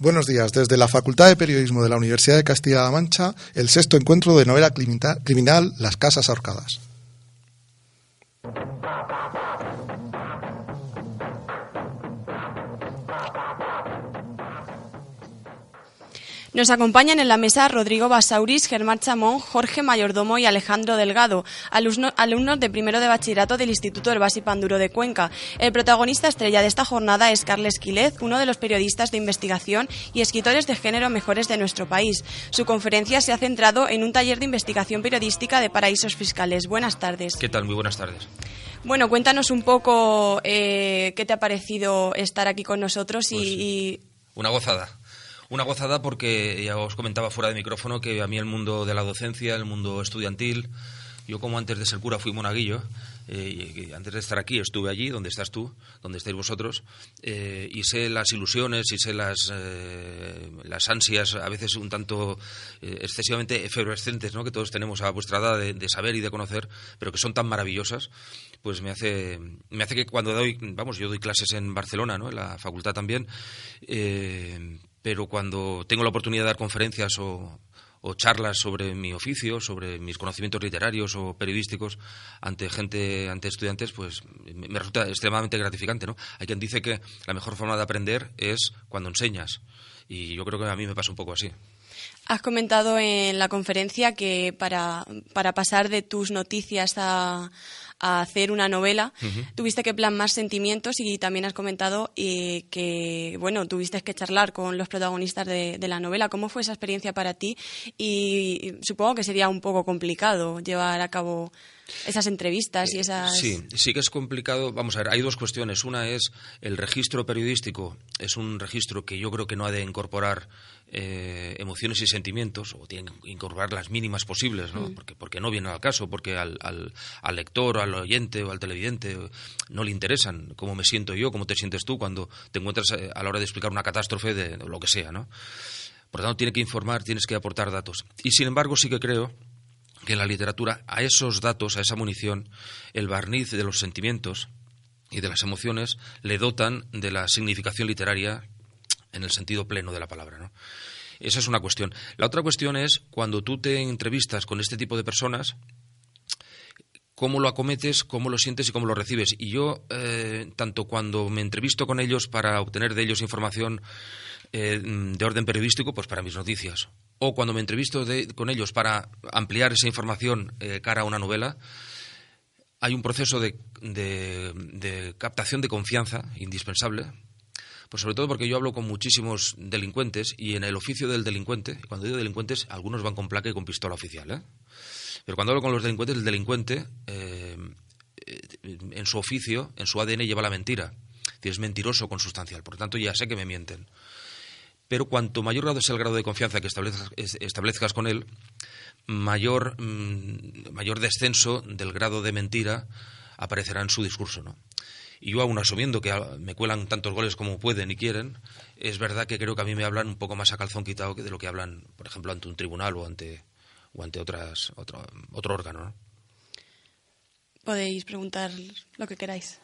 Buenos días. Desde la Facultad de Periodismo de la Universidad de Castilla-La Mancha, el sexto encuentro de novela criminal Las Casas Ahorcadas. Nos acompañan en la mesa Rodrigo Basauris, Germán Chamón, Jorge Mayordomo y Alejandro Delgado, alumnos de primero de bachillerato del Instituto del Basi Panduro de Cuenca. El protagonista estrella de esta jornada es Carles Quilez, uno de los periodistas de investigación y escritores de género mejores de nuestro país. Su conferencia se ha centrado en un taller de investigación periodística de paraísos fiscales. Buenas tardes. ¿Qué tal? Muy buenas tardes. Bueno, cuéntanos un poco eh, qué te ha parecido estar aquí con nosotros y... Pues, una gozada. Una gozada porque ya os comentaba fuera de micrófono que a mí el mundo de la docencia, el mundo estudiantil, yo como antes de ser cura fui monaguillo, eh, antes de estar aquí estuve allí, donde estás tú, donde estáis vosotros, eh, y sé las ilusiones y sé las, eh, las ansias, a veces un tanto excesivamente efervescentes, ¿no? que todos tenemos a vuestra edad de, de, saber y de conocer, pero que son tan maravillosas, pues me hace, me hace que cuando doy, vamos, yo doy clases en Barcelona, ¿no? en la facultad también, pero cuando tengo la oportunidad de dar conferencias o, charlas sobre mi oficio, sobre mis conocimientos literarios o periodísticos ante gente, ante estudiantes, pues me resulta extremadamente gratificante, ¿no? Hay quien dice que la mejor forma de aprender es cuando enseñas y yo creo que a mí me pasa un poco así. Has comentado en la conferencia que para, para pasar de tus noticias a, a hacer una novela, tuviste que plasmar sentimientos y también has comentado eh, que, bueno, tuviste que charlar con los protagonistas de, la novela. ¿Cómo fue esa experiencia para ti? Y supongo que sería un poco complicado llevar a cabo esas entrevistas y esas... Sí, sí que es complicado. Vamos a ver, hay dos cuestiones. Una es el registro periodístico. Es un registro que yo creo que no ha de incorporar eh, emociones y sentimientos, o tiene que incorporar las mínimas posibles, ¿no? Mm. Porque, porque no viene al caso, porque al, al, al, lector, al oyente o al televidente no le interesan cómo me siento yo, cómo te sientes tú cuando te encuentras eh, a la hora de explicar una catástrofe de, de lo que sea, ¿no? Por lo tanto, tiene que informar, tienes que aportar datos. Y sin embargo, sí que creo que en la literatura a esos datos, a esa munición, el barniz de los sentimientos y de las emociones le dotan de la significación literaria en el sentido pleno de la palabra. ¿no? Esa es una cuestión. La otra cuestión es cuando tú te entrevistas con este tipo de personas, cómo lo acometes, cómo lo sientes y cómo lo recibes. Y yo, eh, tanto cuando me entrevisto con ellos para obtener de ellos información eh, de orden periodístico, pues para mis noticias, o cuando me entrevisto con ellos para ampliar esa información eh, cara a una novela, hay un proceso de, captación de confianza indispensable, pues sobre todo porque yo hablo con muchísimos delincuentes y en el oficio del delincuente, cuando digo delincuentes, algunos van con placa y con pistola oficial, ¿eh? pero cuando hablo con los delincuentes, el delincuente eh, en su oficio, en su ADN lleva la mentira, es mentiroso consustancial, por lo tanto ya sé que me mienten pero cuanto mayor grado es el grado de confianza que establezcas, con él, mayor, mm, mayor descenso del grado de mentira aparecerá en su discurso, ¿no? Y yo, aún asumiendo que me cuelan tantos goles como pueden y quieren, es verdad que creo que a mí me hablan un poco más a calzón quitado que de lo que hablan, por ejemplo, ante un tribunal o ante, o ante otras, otro, otro órgano. ¿no? Podéis preguntar lo que queráis.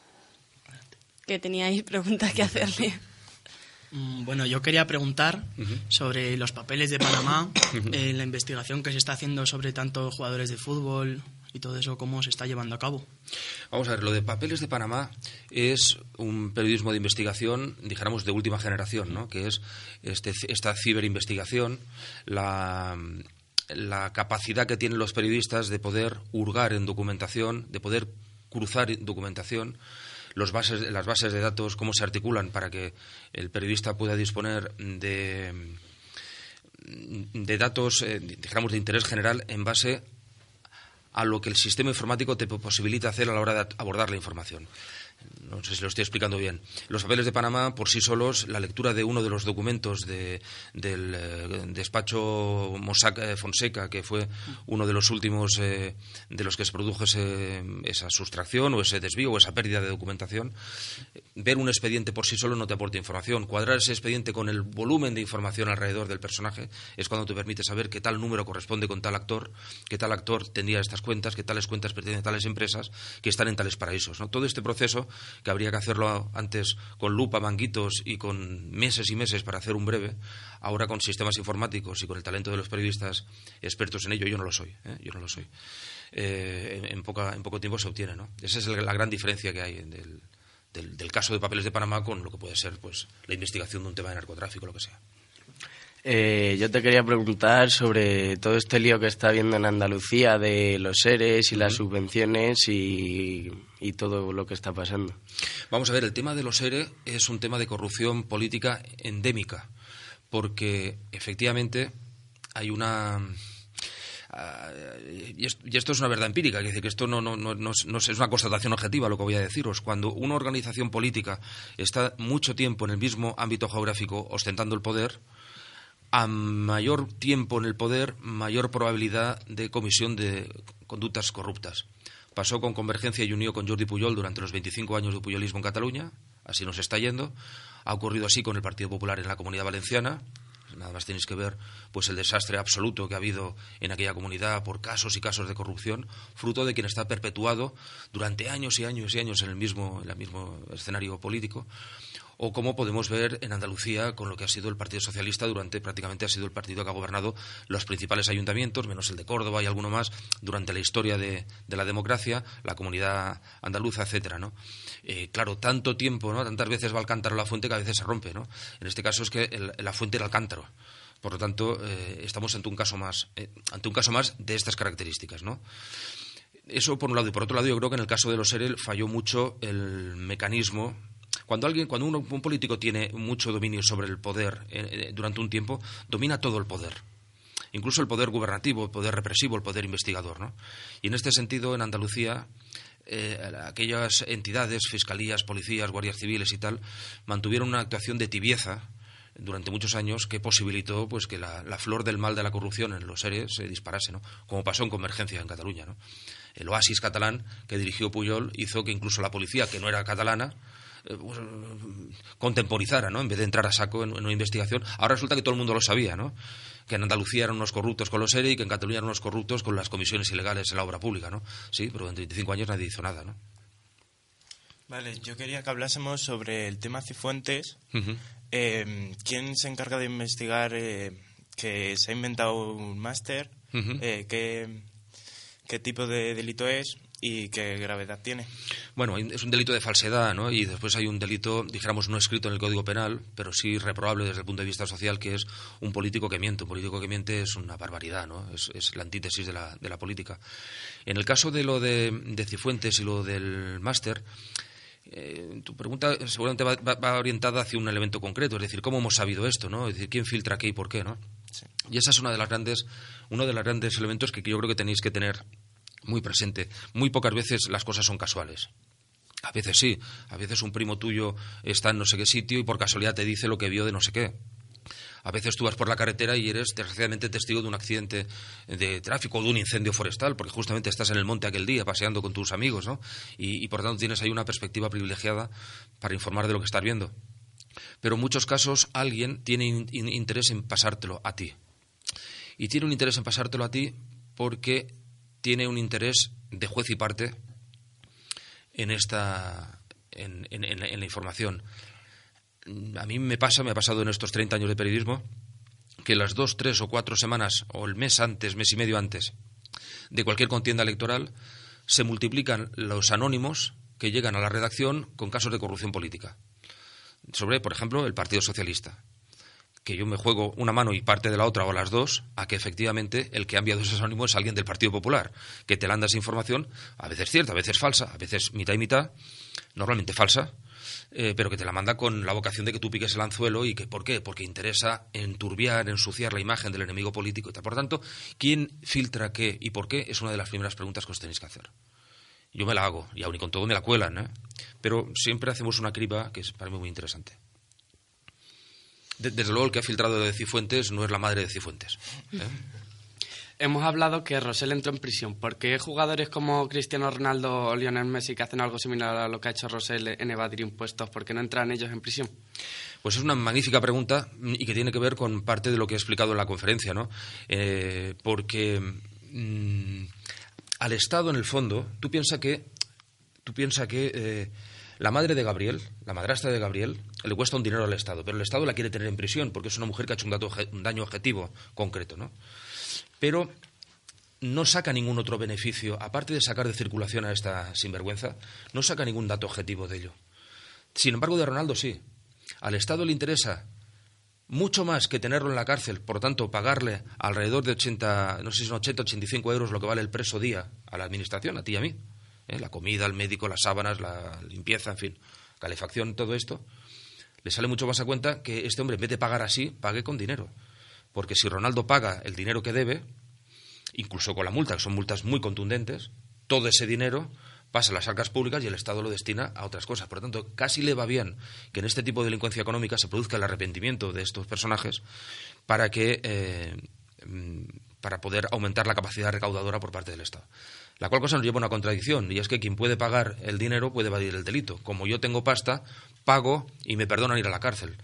Que teníais preguntas que hacerle. Mm, bueno, yo quería preguntar sobre los papeles de Panamá, eh, la investigación que se está haciendo sobre tantos jugadores de fútbol y todo eso, cómo se está llevando a cabo. Vamos a ver, lo de papeles de Panamá es un periodismo de investigación, dijéramos, de última generación, ¿no? que es este, esta ciberinvestigación, la, la capacidad que tienen los periodistas de poder hurgar en documentación, de poder cruzar documentación los bases, las bases de datos, cómo se articulan para que el periodista pueda disponer de, de datos, eh, digamos, de interés general en base a lo que el sistema informático te posibilita hacer a la hora de abordar la información no sé si lo estoy explicando bien. Los papeles de Panamá, por sí solos, la lectura de uno de los documentos del eh, despacho Mossack eh, Fonseca, que fue uno de los últimos eh, de los que se produjo esa sustracción o ese desvío o esa pérdida de documentación, ver un expediente por sí solo no te aporta información. Cuadrar ese expediente con el volumen de información alrededor del personaje es cuando te permite saber qué tal número corresponde con tal actor, qué tal actor tendría estas cuentas, qué tales cuentas pertenecen a tales empresas que están en tales paraísos. Todo este proceso que habría que hacerlo antes con lupa, manguitos y con meses y meses para hacer un breve, ahora con sistemas informáticos y con el talento de los periodistas expertos en ello, yo no lo soy, ¿eh? yo no lo soy. Eh, en, poca, en poco tiempo se obtiene, ¿no? Esa es la gran diferencia que hay del, del, caso de papeles de Panamá con lo que puede ser pues la investigación de un tema de narcotráfico, lo que sea. Eh, yo te quería preguntar sobre todo este lío que está habiendo en Andalucía de los seres y las subvenciones y, todo lo que está pasando. Vamos a ver, el tema de los seres es un tema de corrupción política endémica, porque efectivamente hay una ah, y esto es una verdad empírica, es decir, que esto no, no, no, no, es una constatación objetiva lo que voy a deciros. Cuando una organización política está mucho tiempo en el mismo ámbito geográfico ostentando el poder, a mayor tiempo en el poder, mayor probabilidad de comisión de conductas corruptas. Pasó con Convergencia y unió con Jordi Puyol durante los 25 años de puyolismo en Cataluña, así nos está yendo. Ha ocurrido así con el Partido Popular en la Comunidad Valenciana. Nada más tenéis que ver pues el desastre absoluto que ha habido en aquella comunidad por casos y casos de corrupción, fruto de quien está perpetuado durante años y años y años en el mismo, en el mismo escenario político o como podemos ver en Andalucía con lo que ha sido el Partido Socialista durante prácticamente ha sido el partido que ha gobernado los principales ayuntamientos, menos el de Córdoba y alguno más, durante la historia de, la democracia, la comunidad andaluza, etcétera, ¿no? Eh, claro, tanto tiempo, ¿no? Tantas veces va al cántaro la fuente que a veces se rompe, ¿no? En este caso es que la fuente era el cántaro. Por lo tanto, eh, estamos ante un caso más, eh, ante un caso más de estas características, ¿no? Eso por un lado y por otro lado yo creo que en el caso de los EREL falló mucho el mecanismo cuando alguien, cuando un político tiene mucho dominio sobre el poder eh, eh, durante un tiempo, domina todo el poder. Incluso el poder gubernativo, el poder represivo, el poder investigador. ¿no? Y en este sentido, en Andalucía, eh, aquellas entidades, fiscalías, policías, guardias civiles y tal, mantuvieron una actuación de tibieza durante muchos años que posibilitó pues que la, flor del mal de la corrupción en los seres se disparase, ¿no? como pasó en Convergencia en Cataluña. ¿no? El oasis catalán que dirigió Puyol hizo que incluso la policía, que no era catalana, eh, contemporizara, ¿no? En vez de entrar a saco en, una investigación. Ahora resulta que todo el mundo lo sabía, ¿no? Que en Andalucía eran unos corruptos con los ERE y que en Cataluña eran unos corruptos con las comisiones ilegales en la obra pública, ¿no? Sí, pero en 25 años nadie hizo nada, ¿no? Vale, yo quería que hablásemos sobre el tema Cifuentes. Eh, ¿Quién se encarga de investigar eh, que se ha inventado un máster? ¿qué, ¿Qué tipo de delito es? Y qué gravedad tiene. Bueno, es un delito de falsedad, ¿no? Y después hay un delito, dijéramos, no escrito en el Código Penal, pero sí reprobable desde el punto de vista social, que es un político que miente. Un político que miente es una barbaridad, ¿no? Es, la antítesis de la, de la, política. En el caso de lo de, Cifuentes y lo del máster, eh, tu pregunta seguramente va, orientada hacia un elemento concreto, es decir, ¿cómo hemos sabido esto, no? Es decir, ¿quién filtra qué y por qué, no? Y esa es una de las grandes, uno de los grandes elementos que yo creo que tenéis que tener muy presente. Muy pocas veces las cosas son casuales. A veces sí, a veces un primo tuyo está en no sé qué sitio y por casualidad te dice lo que vio de no sé qué. A veces tú vas por la carretera y eres desgraciadamente testigo de un accidente de tráfico o de un incendio forestal, porque justamente estás en el monte aquel día paseando con tus amigos, ¿no? Y, por tanto tienes ahí una perspectiva privilegiada para informar de lo que estás viendo. Pero en muchos casos alguien tiene interés en pasártelo a ti. Y tiene un interés en pasártelo a ti porque tiene un interés de juez y parte en esta en, la información. A mí me pasa, me ha pasado en estos 30 años de periodismo, que las dos, tres o cuatro semanas, o el mes antes, mes y medio antes, de cualquier contienda electoral, se multiplican los anónimos que llegan a la redacción con casos de corrupción política. Sobre, por ejemplo, el Partido Socialista que yo me juego una mano y parte de la otra o las dos, a que efectivamente el que ha enviado esos ánimos es alguien del Partido Popular, que te lanza esa información, a veces cierta, a veces falsa, a veces mitad y mitad, normalmente falsa, eh, pero que te la manda con la vocación de que tú piques el anzuelo y que, ¿por qué? Porque interesa enturbiar, ensuciar la imagen del enemigo político y tal. Por tanto, ¿quién filtra qué y por qué? Es una de las primeras preguntas que os tenéis que hacer. Yo me la hago, y aún y con todo me la cuelan, ¿eh? pero siempre hacemos una criba que es para mí muy interesante desde luego el que ha filtrado de Cifuentes no es la madre de Cifuentes. ¿eh? Hemos hablado que Rosell entró en prisión. ¿Por qué jugadores como Cristiano Ronaldo o Lionel Messi que hacen algo similar a lo que ha hecho Rosell en evadir impuestos, ¿por qué no entran ellos en prisión? Pues es una magnífica pregunta y que tiene que ver con parte de lo que he explicado en la conferencia, ¿no? Eh, porque mm, al Estado, en el fondo, tú piensas que, tú piensa que eh, La madre de Gabriel, la madrastra de Gabriel, le cuesta un dinero al Estado, pero el Estado la quiere tener en prisión porque es una mujer que ha hecho un, daño objetivo concreto, ¿no? Pero no saca ningún otro beneficio, aparte de sacar de circulación a esta sinvergüenza, no saca ningún dato objetivo de ello. Sin embargo, de Ronaldo sí. Al Estado le interesa mucho más que tenerlo en la cárcel, por tanto, pagarle alrededor de 80, no sé si son 80, 85 euros lo que vale el preso día a la administración, a ti y a mí. ¿Eh? La comida, el médico, las sábanas, la limpieza, en fin, calefacción, todo esto. Le sale mucho más a cuenta que este hombre, en vez de pagar así, pague con dinero. Porque si Ronaldo paga el dinero que debe, incluso con la multa, que son multas muy contundentes, todo ese dinero pasa a las arcas públicas y el Estado lo destina a otras cosas. Por lo tanto, casi le va bien que en este tipo de delincuencia económica se produzca el arrepentimiento de estos personajes para que eh, mm, para poder aumentar la capacidad recaudadora por parte del Estado. La cual cosa nos lleva a una contradicción, y es que quien puede pagar el dinero puede evadir el delito. Como yo tengo pasta, pago y me perdonan ir a la cárcel.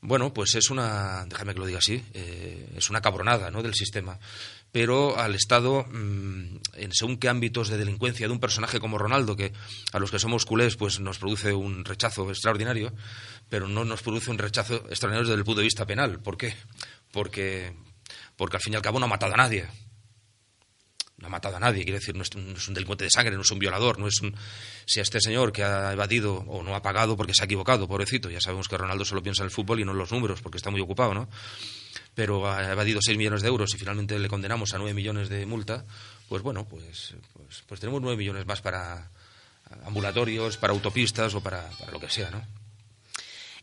Bueno, pues es una, déjame que lo diga así, eh, es una cabronada ¿no? del sistema pero al Estado, mm, en según qué ámbitos de delincuencia de un personaje como Ronaldo, que a los que somos culés pues nos produce un rechazo extraordinario, pero no nos produce un rechazo extraordinario desde el punto de vista penal. ¿Por qué? Porque, porque al fin y al cabo no ha matado a nadie. No ha matado a nadie, quiere decir, no es, un, delincuente de sangre, no es un violador, no es un... Si a este señor que ha evadido o no ha pagado porque se ha equivocado, pobrecito, ya sabemos que Ronaldo solo piensa en el fútbol y no en los números porque está muy ocupado, ¿no? pero ha evadido 6 millones de euros y finalmente le condenamos a 9 millones de multa, pues bueno, pues, pues, pues tenemos 9 millones más para ambulatorios, para autopistas o para, lo que sea, ¿no?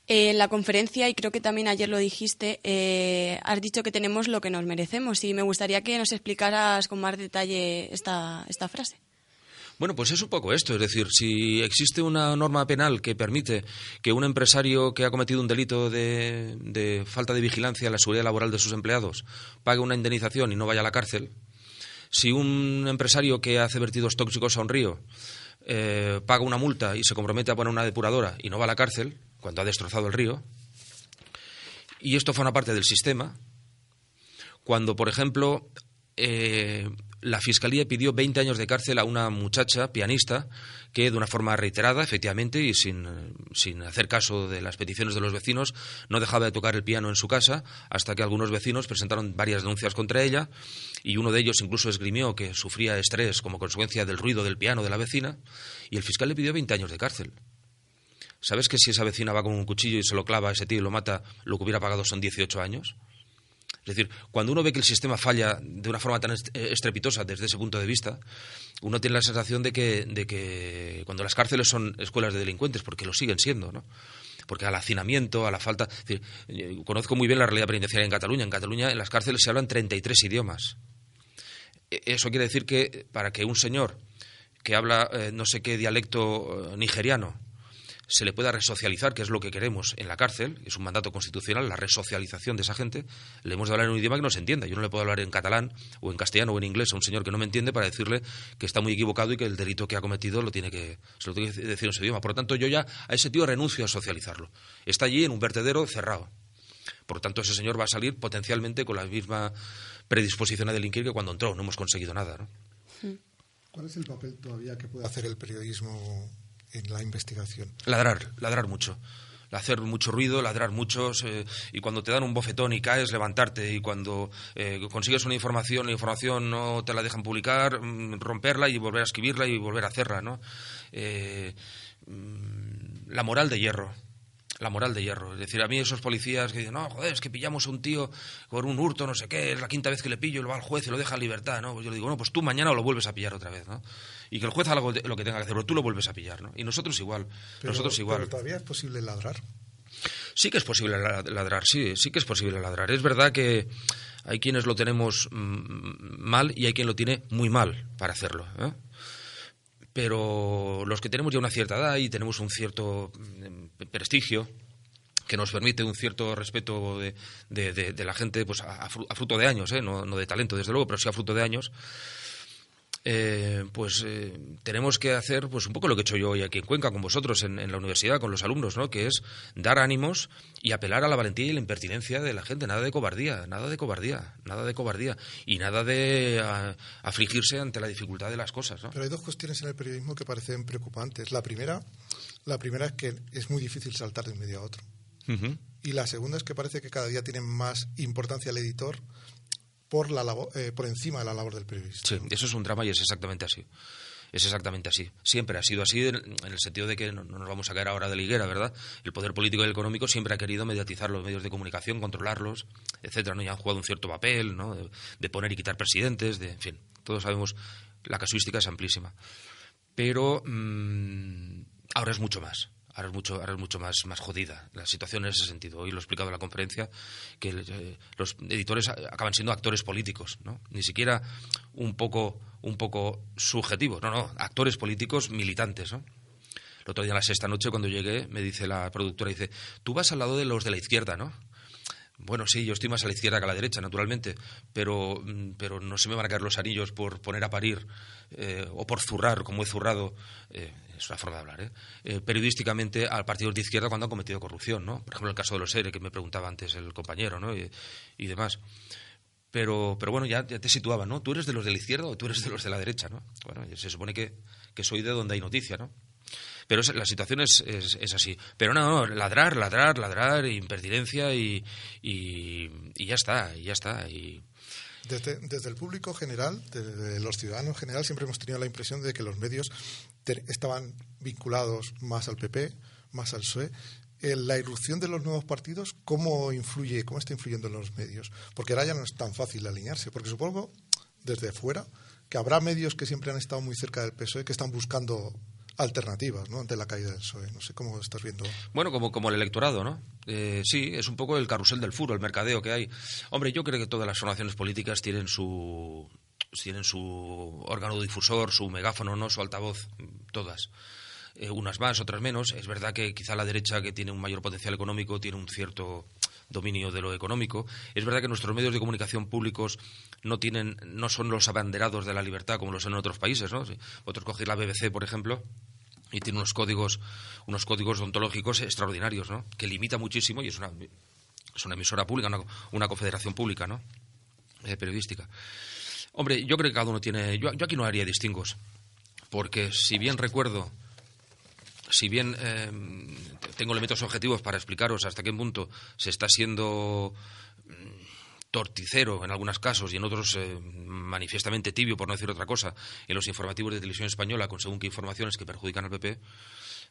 En la conferencia, y creo que también ayer lo dijiste, eh, has dicho que tenemos lo que nos merecemos y me gustaría que nos explicaras con más detalle esta, esta frase. Bueno, pues es un poco esto, es decir, si existe una norma penal que permite que un empresario que ha cometido un delito de, falta de vigilancia a la seguridad laboral de sus empleados pague una indemnización y no vaya a la cárcel, si un empresario que hace vertidos tóxicos a un río eh, paga una multa y se compromete a poner una depuradora y no va a la cárcel cuando ha destrozado el río, y esto forma parte del sistema, cuando, por ejemplo, eh, la Fiscalía pidió 20 años de cárcel a una muchacha pianista que, de una forma reiterada, efectivamente, y sin, sin, hacer caso de las peticiones de los vecinos, no dejaba de tocar el piano en su casa hasta que algunos vecinos presentaron varias denuncias contra ella y uno de ellos incluso esgrimió que sufría estrés como consecuencia del ruido del piano de la vecina y el fiscal le pidió 20 años de cárcel. ¿Sabes que si esa vecina va con un cuchillo y se lo clava a ese tío y lo mata, lo que hubiera pagado son 18 años? Es decir, cuando uno ve que el sistema falla de una forma tan eh, estrepitosa desde ese punto de vista, uno tiene la sensación de que, de que cuando las cárceles son escuelas de delincuentes, porque lo siguen siendo, ¿no? porque al hacinamiento, a la falta... conozco muy bien la realidad penitenciaria en Cataluña. En Cataluña en las cárceles se hablan 33 idiomas. E, eso quiere decir que para que un señor que habla eh, no sé qué dialecto eh, nigeriano se le pueda resocializar, que es lo que queremos en la cárcel, es un mandato constitucional, la resocialización de esa gente, le hemos de hablar en un idioma que no se entienda. Yo no le puedo hablar en catalán o en castellano o en inglés a un señor que no me entiende para decirle que está muy equivocado y que el delito que ha cometido lo tiene que, se lo tiene que decir en ese idioma. Por lo tanto, yo ya a ese tío renuncio a socializarlo. Está allí en un vertedero cerrado. Por lo tanto, ese señor va a salir potencialmente con la misma predisposición a delinquir que cuando entró. No hemos conseguido nada. ¿no? ¿Cuál es el papel todavía que puede hacer el periodismo en la investigación? Ladrar, ladrar mucho. Hacer mucho ruido, ladrar mucho, y cuando te dan un bofetón y caes, levantarte. Y cuando eh, consigues una información, la información no te la dejan publicar, mm, romperla y volver a escribirla y volver a hacerla. ¿no? Eh, mm, la moral de hierro la moral de hierro. Es decir, a mí esos policías que dicen, no, joder, es que pillamos a un tío por un hurto, no sé qué, es la quinta vez que le pillo y lo va al juez y lo deja en libertad, ¿no? Pues yo le digo, no, pues tú mañana lo vuelves a pillar otra vez, ¿no? Y que el juez haga lo que tenga que hacer, pero tú lo vuelves a pillar, ¿no? Y nosotros igual, nosotros igual. Pero todavía es posible ladrar. Sí que es posible ladrar, sí, sí que es posible ladrar. Es verdad que hay quienes lo tenemos mm, mal y hay quien lo tiene muy mal para hacerlo. ¿eh? Pero los que tenemos ya una cierta edad y tenemos un cierto mm, prestigio que nos permite un cierto respeto de, la gente pues a, fruto de años, ¿eh? no, de talento desde luego, pero sí a fruto de años, eh, pues eh, tenemos que hacer pues un poco lo que he hecho yo hoy aquí en Cuenca con vosotros en, la universidad, con los alumnos, ¿no? que es dar ánimos y apelar a la valentía y la impertinencia de la gente, nada de cobardía, nada de cobardía, nada de cobardía y nada de afligirse ante la dificultad de las cosas. Pero hay dos cuestiones en el periodismo que parecen preocupantes. La primera, la primera es que es muy difícil saltar de un medio a otro. Y la segunda es que parece que cada día tiene más importancia el editor por, la eh, por encima de la labor del periodista. Sí, eso es un drama y es exactamente así. Es exactamente así. Siempre ha sido así en, el sentido de que no, nos vamos a caer ahora de la higuera, ¿verdad? El poder político y el económico siempre ha querido mediatizar los medios de comunicación, controlarlos, etcétera, ¿no? Y han jugado un cierto papel, ¿no? De, poner y quitar presidentes, de, en fin, todos sabemos, la casuística es amplísima. Pero mm, ahora es mucho más ahora es mucho, ahora es mucho más, más jodida la situación en ese sentido. Hoy lo he explicado en la conferencia, que eh, los editores acaban siendo actores políticos, ¿no? Ni siquiera un poco, un poco subjetivos, no, no, actores políticos militantes, ¿no? El otro día, en la sexta noche, cuando llegué, me dice la productora, dice, tú vas al lado de los de la izquierda, ¿no? Bueno, sí, yo estoy más a la izquierda que a la derecha, naturalmente, pero, mm, pero no se me van a caer los anillos por poner a parir eh, o por zurrar, como he zurrado, eh, es una forma de hablar, ¿eh? periodísticamente al partido de izquierda cuando han cometido corrupción, ¿no? Por ejemplo, el caso de los ERE, que me preguntaba antes el compañero, ¿no? Y, demás. Pero, pero bueno, ya, te situaba, ¿no? ¿Tú eres de los de la izquierda o tú eres de los de la derecha, ¿no? Bueno, se supone que, que soy de donde hay noticia, ¿no? Pero la situación es, es, así. Pero no, no, ladrar, ladrar, ladrar, impertinencia y, y, ya está, y ya está. Y... Desde, desde el público general, desde los ciudadanos en general, siempre hemos tenido la impresión de que los medios estaban vinculados más al PP, más al PSOE. Eh, la irrupción de los nuevos partidos, ¿cómo influye, cómo está influyendo en los medios? Porque ahora ya no es tan fácil alinearse, porque supongo, desde fuera, que habrá medios que siempre han estado muy cerca del PSOE que están buscando alternativas ¿no? ante la caída del PSOE. No sé cómo estás viendo. Bueno, como, como el electorado, ¿no? Eh, sí, es un poco el carrusel del furo, el mercadeo que hay. Hombre, yo creo que todas las formaciones políticas tienen su tienen su órgano difusor, su megáfono, no, su altavoz, todas. Eh, unas más, otras menos. Es verdad que quizá la derecha, que tiene un mayor potencial económico, tiene un cierto dominio de lo económico. Es verdad que nuestros medios de comunicación públicos no tienen, no son los abanderados de la libertad como lo son en otros países, ¿no? Si vosotros cogéis la BBC, por ejemplo, y tiene unos códigos, unos códigos ontológicos extraordinarios, ¿no? Que limita muchísimo y es una, es emisora pública, una, confederación pública, ¿no? Eh, periodística. Hombre, yo creo que cada uno tiene. Yo, aquí no haría distingos, porque si bien recuerdo, si bien eh, tengo elementos objetivos para explicaros hasta qué punto se está siendo mm, torticero en algunos casos y en otros eh, manifiestamente tibio, por no decir otra cosa, en los informativos de televisión española con según qué informaciones que perjudican al PP,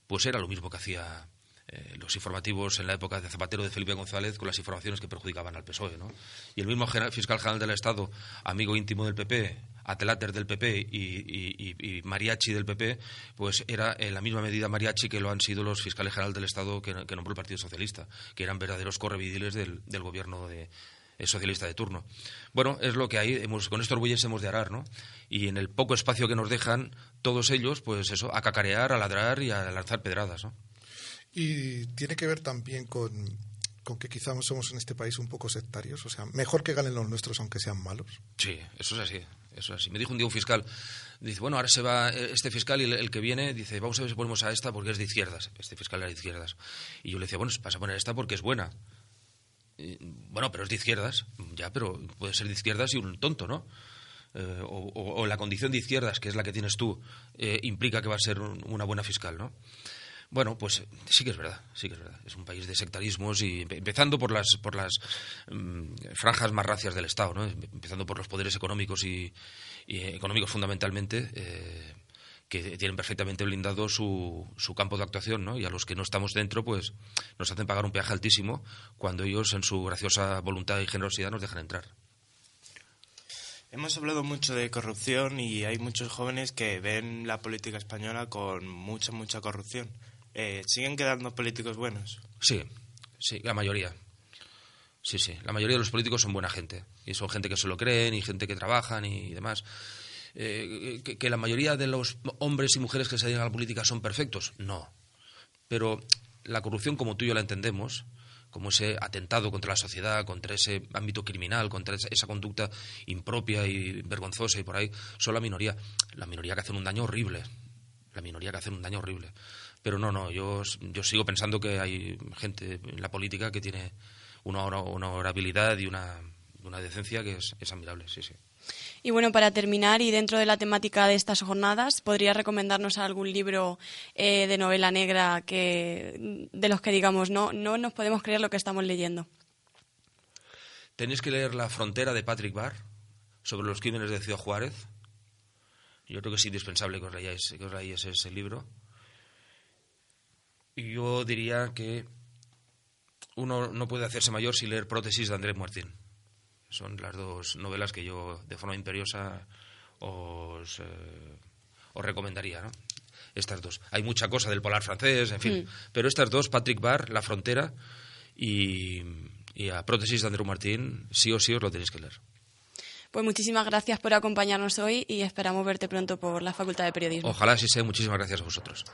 pues era lo mismo que hacía eh, los informativos en la época de Zapatero de Felipe González con las informaciones que perjudicaban al PSOE. ¿no? Y el mismo fiscal general del Estado, amigo íntimo del PP, atelater del PP y, mariachi del PP, pues era en la misma medida mariachi que lo han sido los fiscales generales del Estado que, nombró el Partido Socialista, que eran verdaderos correvidiles del, gobierno de, socialista de turno. Bueno, es lo que hay, hemos, con estos bueyes hemos de arar, ¿no? Y en el poco espacio que nos dejan, todos ellos, pues eso, a cacarear, a ladrar y a lanzar pedradas, ¿no? Y tiene que ver también con, que quizás somos en este país un poco sectarios. O sea, mejor que ganen los nuestros aunque sean malos. Sí, eso es así. Eso es así. Me dijo un día un fiscal, dice, bueno, ahora se va este fiscal y el, que viene dice, vamos a ver si ponemos a esta porque es de izquierdas. Este fiscal era de izquierdas. Y yo le decía, bueno, vas a poner esta porque es buena. bueno, pero es de izquierdas. Ya, pero puede ser de izquierdas y un tonto, ¿no? Eh, o, la condición de izquierdas, que es la que tienes tú, eh, implica que va a ser una buena fiscal, ¿no? Bueno, pues sí que es verdad, sí que es verdad. Es un país de sectarismos y empezando por las por las mm, franjas más racias del Estado, ¿no? Empezando por los poderes económicos y, económicos fundamentalmente. Eh, que tienen perfectamente blindado su, su campo de actuación, ¿no? Y a los que no estamos dentro, pues nos hacen pagar un peaje altísimo cuando ellos, en su graciosa voluntad y generosidad, nos dejan entrar. Hemos hablado mucho de corrupción y hay muchos jóvenes que ven la política española con mucha, mucha corrupción. Eh, ¿siguen quedando políticos buenos? Sí, sí, la mayoría. Sí, sí, la mayoría de los políticos son buena gente. Y son gente que se lo creen y gente que trabajan y demás. Eh, que, la mayoría de los hombres y mujeres que se dedican a la política son perfectos, no. Pero la corrupción, como tú y yo la entendemos, como ese atentado contra la sociedad, contra ese ámbito criminal, contra esa, conducta impropia y vergonzosa y por ahí, son la minoría. La minoría que hacen un daño horrible. La minoría que hacen un daño horrible. Pero no, no, yo, yo sigo pensando que hay gente en la política que tiene una, una honorabilidad y una, una decencia que es, es admirable, sí, sí. Y bueno, para terminar, y dentro de la temática de estas jornadas, ¿podría recomendarnos algún libro eh, de novela negra que, de los que digamos no, no nos podemos creer lo que estamos leyendo? Tenéis que leer La frontera de Patrick Barr sobre los crímenes de Ciudad Juárez. Yo creo que es indispensable que os leáis, que os leáis ese libro. Yo diría que uno no puede hacerse mayor sin leer Prótesis de Andrés Martín. Son las dos novelas que yo, de forma imperiosa, os, eh, os recomendaría, ¿no? Estas dos. Hay mucha cosa del polar francés, en fin. Mm. Pero estas dos, Patrick Barr, La Frontera y, y a Prótesis de Andrew Martín, sí o sí os lo tenéis que leer. Pues muchísimas gracias por acompañarnos hoy y esperamos verte pronto por la Facultad de Periodismo. Ojalá sí sea. Muchísimas gracias a vosotros.